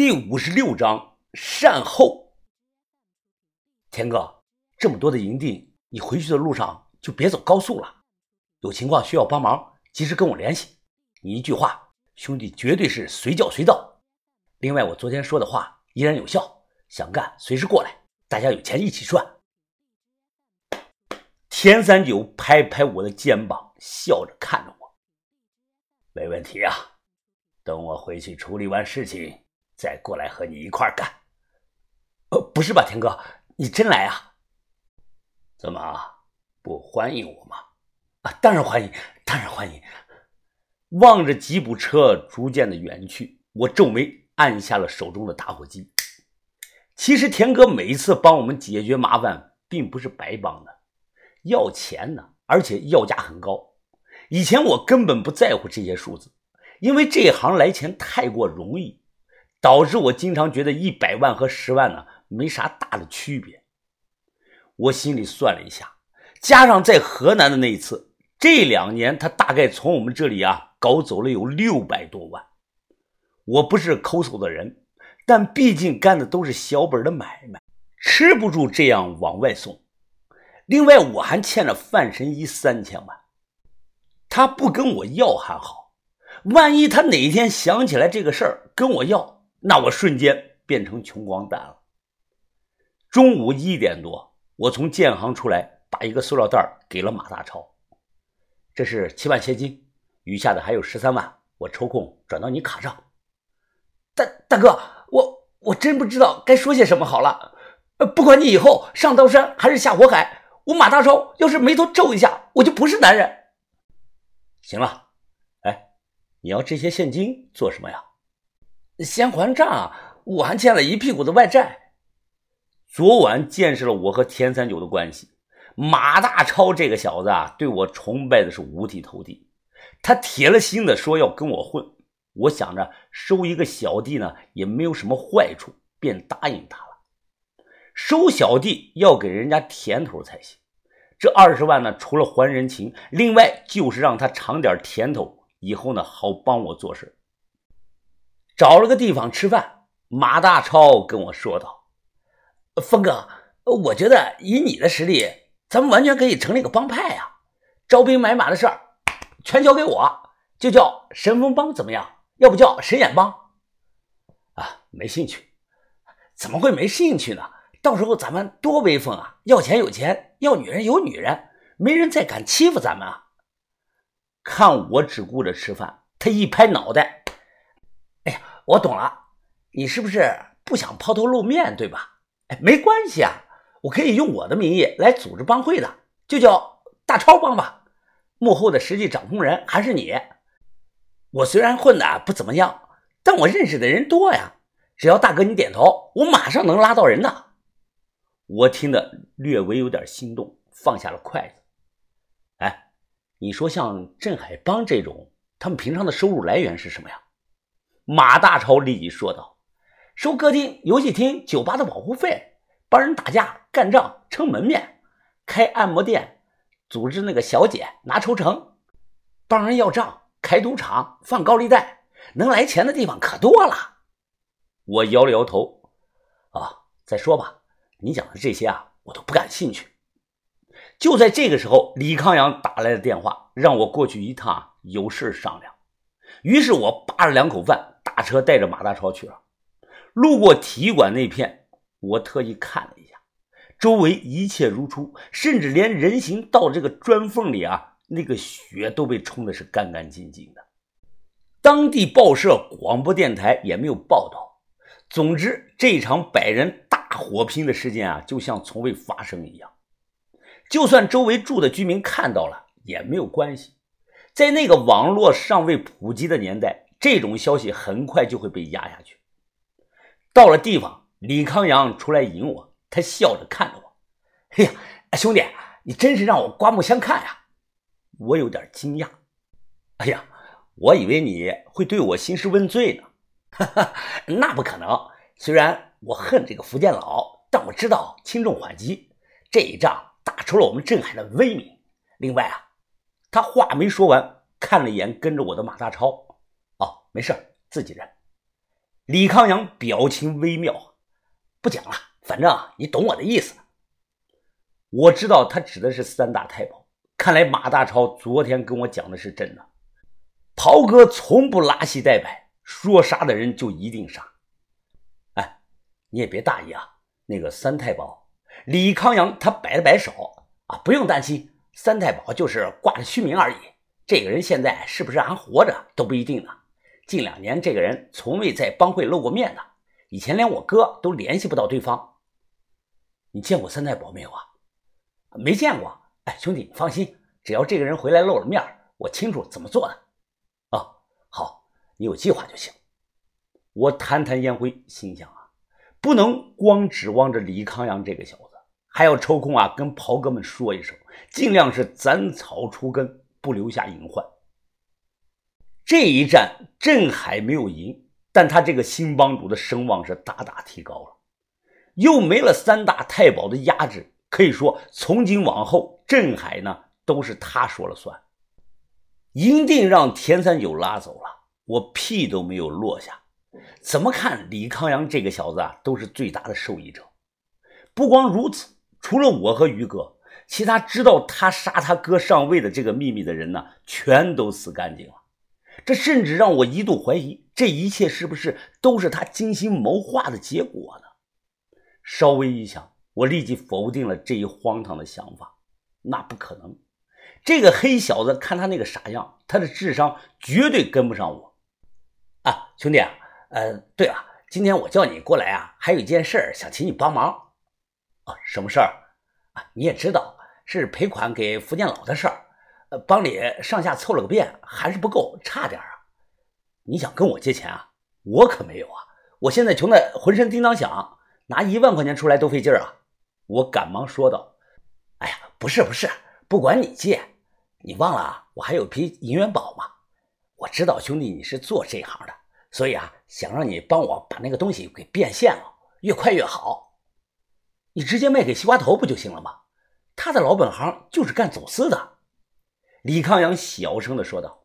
第五十六章善后。田哥，这么多的营地，你回去的路上就别走高速了。有情况需要帮忙，及时跟我联系。你一句话，兄弟绝对是随叫随到。另外，我昨天说的话依然有效，想干随时过来，大家有钱一起赚。田三九拍拍我的肩膀，笑着看着我：“没问题啊，等我回去处理完事情。”再过来和你一块干，呃，不是吧，田哥，你真来啊？怎么不欢迎我吗？啊，当然欢迎，当然欢迎。望着吉普车逐渐的远去，我皱眉，按下了手中的打火机。其实田哥每一次帮我们解决麻烦，并不是白帮的，要钱呢，而且要价很高。以前我根本不在乎这些数字，因为这行来钱太过容易。导致我经常觉得一百万和十万呢没啥大的区别。我心里算了一下，加上在河南的那一次，这两年他大概从我们这里啊搞走了有六百多万。我不是抠搜的人，但毕竟干的都是小本的买卖，吃不住这样往外送。另外，我还欠了范神医三千万，他不跟我要还好，万一他哪一天想起来这个事儿跟我要。那我瞬间变成穷光蛋了。中午一点多，我从建行出来，把一个塑料袋给了马大超。这是七万现金，余下的还有十三万，我抽空转到你卡上。大大哥，我我真不知道该说些什么好了。不管你以后上刀山还是下火海，我马大超要是眉头皱一下，我就不是男人。行了，哎，你要这些现金做什么呀？先还账，我还欠了一屁股的外债。昨晚见识了我和田三九的关系，马大超这个小子啊，对我崇拜的是五体投地。他铁了心的说要跟我混，我想着收一个小弟呢也没有什么坏处，便答应他了。收小弟要给人家甜头才行。这二十万呢，除了还人情，另外就是让他尝点甜头，以后呢好帮我做事。找了个地方吃饭，马大超跟我说道：“峰哥，我觉得以你的实力，咱们完全可以成立个帮派呀！招兵买马的事儿全交给我，就叫神风帮，怎么样？要不叫神眼帮？啊，没兴趣。怎么会没兴趣呢？到时候咱们多威风啊！要钱有钱，要女人有女人，没人再敢欺负咱们啊！看我只顾着吃饭，他一拍脑袋。”哎呀我懂了，你是不是不想抛头露面，对吧？哎，没关系啊，我可以用我的名义来组织帮会的，就叫大超帮吧。幕后的实际掌控人还是你。我虽然混的不怎么样，但我认识的人多呀。只要大哥你点头，我马上能拉到人的。我听得略微有点心动，放下了筷子。哎，你说像镇海帮这种，他们平常的收入来源是什么呀？马大超立即说道：“收歌厅、游戏厅、酒吧的保护费，帮人打架、干仗、撑门面，开按摩店，组织那个小姐拿抽成，帮人要账、开赌场、放高利贷，能来钱的地方可多了。”我摇了摇头：“啊，再说吧，你讲的这些啊，我都不感兴趣。”就在这个时候，李康阳打来了电话，让我过去一趟，有事商量。于是我扒了两口饭。大车带着马大超去了，路过体育馆那片，我特意看了一下，周围一切如初，甚至连人行道这个砖缝里啊，那个血都被冲的是干干净净的。当地报社、广播电台也没有报道。总之，这场百人大火拼的事件啊，就像从未发生一样。就算周围住的居民看到了，也没有关系。在那个网络尚未普及的年代。这种消息很快就会被压下去。到了地方，李康阳出来迎我，他笑着看着我：“哎呀，兄弟，你真是让我刮目相看呀！”我有点惊讶：“哎呀，我以为你会对我兴师问罪呢。”“哈哈，那不可能。虽然我恨这个福建佬，但我知道轻重缓急。这一仗打出了我们镇海的威名。另外啊，他话没说完，看了一眼跟着我的马大超。”哦没事自己人。李康阳表情微妙，不讲了，反正啊你懂我的意思。我知道他指的是三大太保，看来马大超昨天跟我讲的是真的。袍哥从不拉稀带摆，说杀的人就一定杀。哎，你也别大意啊，那个三太保李康阳他摆了摆手啊，不用担心，三太保就是挂着虚名而已。这个人现在是不是还活着都不一定呢。近两年，这个人从未在帮会露过面的，以前连我哥都联系不到对方。你见过三太保没有啊？没见过。哎，兄弟，你放心，只要这个人回来露了面，我清楚怎么做的。啊，好，你有计划就行。我弹弹烟灰，心想啊，不能光指望着李康阳这个小子，还要抽空啊跟袍哥们说一声，尽量是斩草除根，不留下隐患。这一战，镇海没有赢，但他这个新帮主的声望是大大提高了，又没了三大太保的压制，可以说从今往后，镇海呢都是他说了算。一定让田三九拉走了，我屁都没有落下。怎么看李康阳这个小子啊，都是最大的受益者。不光如此，除了我和于哥，其他知道他杀他哥上位的这个秘密的人呢，全都死干净了。这甚至让我一度怀疑，这一切是不是都是他精心谋划的结果呢？稍微一想，我立即否定了这一荒唐的想法。那不可能，这个黑小子看他那个傻样，他的智商绝对跟不上我。啊，兄弟啊，呃，对了，今天我叫你过来啊，还有一件事想请你帮忙。啊，什么事儿？啊，你也知道，是赔款给福建佬的事儿。呃，帮里上下凑了个遍，还是不够，差点啊！你想跟我借钱啊？我可没有啊！我现在穷的浑身叮当响，拿一万块钱出来都费劲啊！我赶忙说道：“哎呀，不是不是，不管你借，你忘了我还有批银元宝吗？我知道兄弟你是做这行的，所以啊，想让你帮我把那个东西给变现了，越快越好。你直接卖给西瓜头不就行了吗？他的老本行就是干走私的。”李康阳小声的说道：“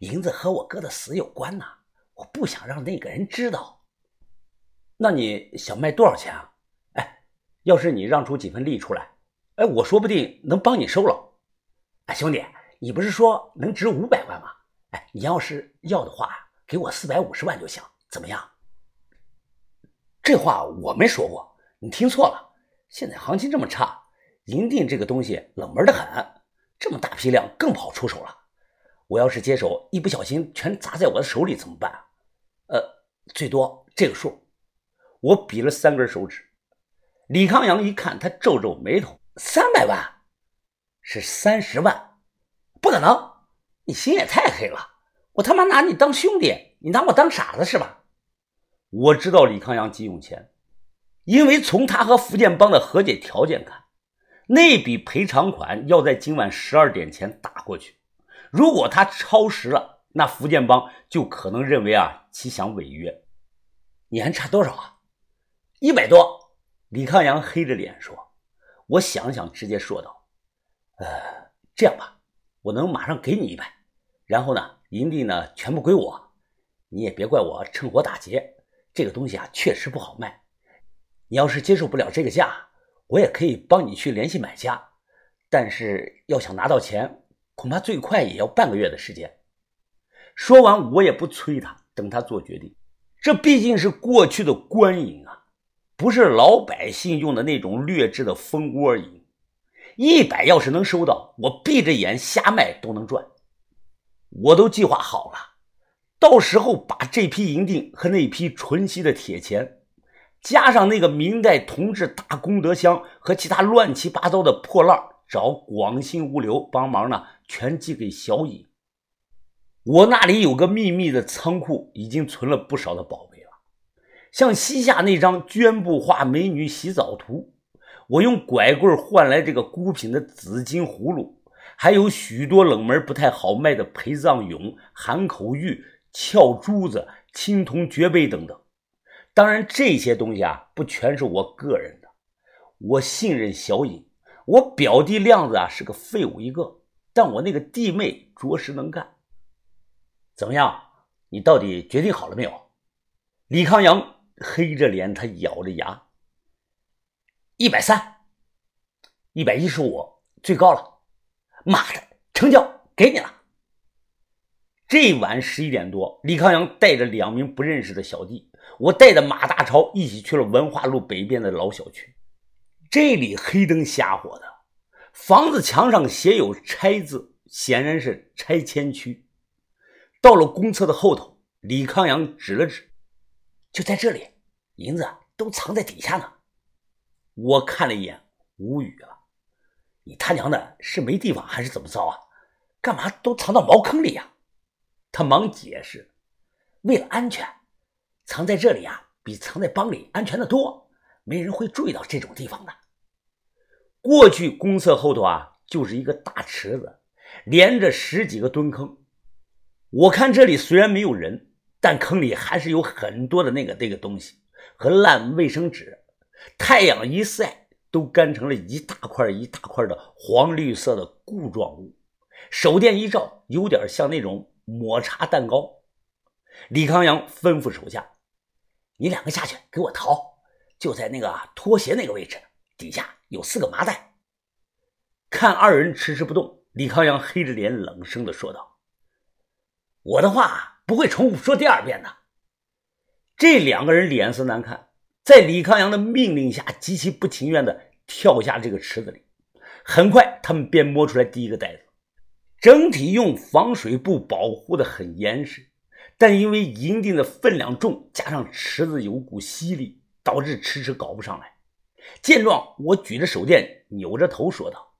银子和我哥的死有关呐，我不想让那个人知道。那你想卖多少钱啊？哎，要是你让出几分利出来，哎，我说不定能帮你收了。哎，兄弟，你不是说能值五百万吗？哎，你要是要的话，给我四百五十万就行，怎么样？这话我没说过，你听错了。现在行情这么差，银锭这个东西冷门的很。”这么大批量更不好出手了。我要是接手，一不小心全砸在我的手里怎么办？呃，最多这个数。我比了三根手指。李康阳一看，他皱皱眉头：“三百万？是三十万？不可能！你心也太黑了！我他妈拿你当兄弟，你拿我当傻子是吧？”我知道李康阳急用钱，因为从他和福建帮的和解条件看。那笔赔偿款要在今晚十二点前打过去，如果他超时了，那福建帮就可能认为啊其想违约。你还差多少啊？一百多。李康阳黑着脸说：“我想想，直接说道：‘呃，这样吧，我能马上给你一百，然后呢，银锭呢全部归我。你也别怪我趁火打劫，这个东西啊确实不好卖。你要是接受不了这个价。’”我也可以帮你去联系买家，但是要想拿到钱，恐怕最快也要半个月的时间。说完，我也不催他，等他做决定。这毕竟是过去的官银啊，不是老百姓用的那种劣质的蜂窝银。一百要是能收到，我闭着眼瞎卖都能赚。我都计划好了，到时候把这批银锭和那批纯锡的铁钱。加上那个明代铜制大功德箱和其他乱七八糟的破烂，找广信物流帮忙呢，全寄给小尹。我那里有个秘密的仓库，已经存了不少的宝贝了，像西夏那张绢布画美女洗澡图，我用拐棍换来这个孤品的紫金葫芦，还有许多冷门不太好卖的陪葬俑、含口玉、翘珠子、青铜爵杯等等。当然，这些东西啊，不全是我个人的。我信任小尹，我表弟亮子啊是个废物一个，但我那个弟妹着实能干。怎么样？你到底决定好了没有？李康阳黑着脸，他咬着牙：“一百三，一百一十五，最高了。妈的，成交，给你了。”这晚十一点多，李康阳带着两名不认识的小弟，我带着马大超一起去了文化路北边的老小区。这里黑灯瞎火的，房子墙上写有“拆”字，显然是拆迁区。到了公厕的后头，李康阳指了指。就在这里，银子都藏在底下呢。我看了一眼，无语了。你他娘的是没地方还是怎么着啊？干嘛都藏到茅坑里呀？他忙解释：“为了安全，藏在这里啊，比藏在帮里安全的多，没人会注意到这种地方的。”过去公厕后头啊，就是一个大池子，连着十几个蹲坑。我看这里虽然没有人。但坑里还是有很多的那个那个东西和烂卫生纸，太阳一晒都干成了一大块一大块的黄绿色的固状物，手电一照，有点像那种抹茶蛋糕。李康阳吩咐手下：“你两个下去给我掏，就在那个拖鞋那个位置，底下有四个麻袋。”看二人迟迟不动，李康阳黑着脸冷声的说道：“我的话。”不会重复说第二遍的。这两个人脸色难看，在李康阳的命令下，极其不情愿的跳下这个池子里。很快，他们便摸出来第一个袋子，整体用防水布保护的很严实，但因为银锭的分量重，加上池子有股吸力，导致迟迟搞不上来。见状，我举着手电，扭着头说道：“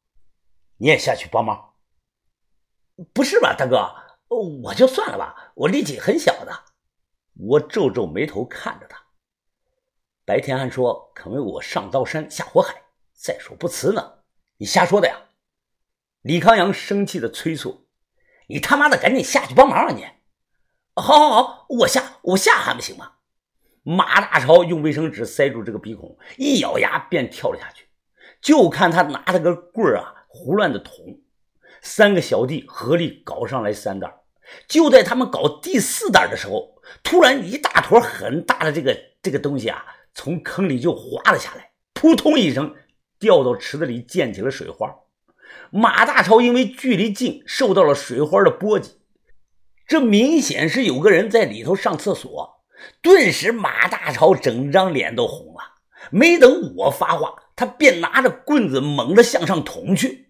你也下去帮忙。”“不是吧，大哥？”我就算了吧，我力气很小的。我皱皱眉头看着他。白天还说肯为我上刀山下火海，在所不辞呢。你瞎说的呀！李康阳生气的催促：“你他妈的赶紧下去帮忙啊！你，好，好，好，我下，我下还不行吗？”马大超用卫生纸塞住这个鼻孔，一咬牙便跳了下去。就看他拿着个棍儿啊，胡乱的捅。三个小弟合力搞上来三袋，就在他们搞第四袋的时候，突然一大坨很大的这个这个东西啊，从坑里就滑了下来，扑通一声掉到池子里，溅起了水花。马大超因为距离近，受到了水花的波及，这明显是有个人在里头上厕所。顿时，马大超整张脸都红了。没等我发话，他便拿着棍子猛地向上捅去。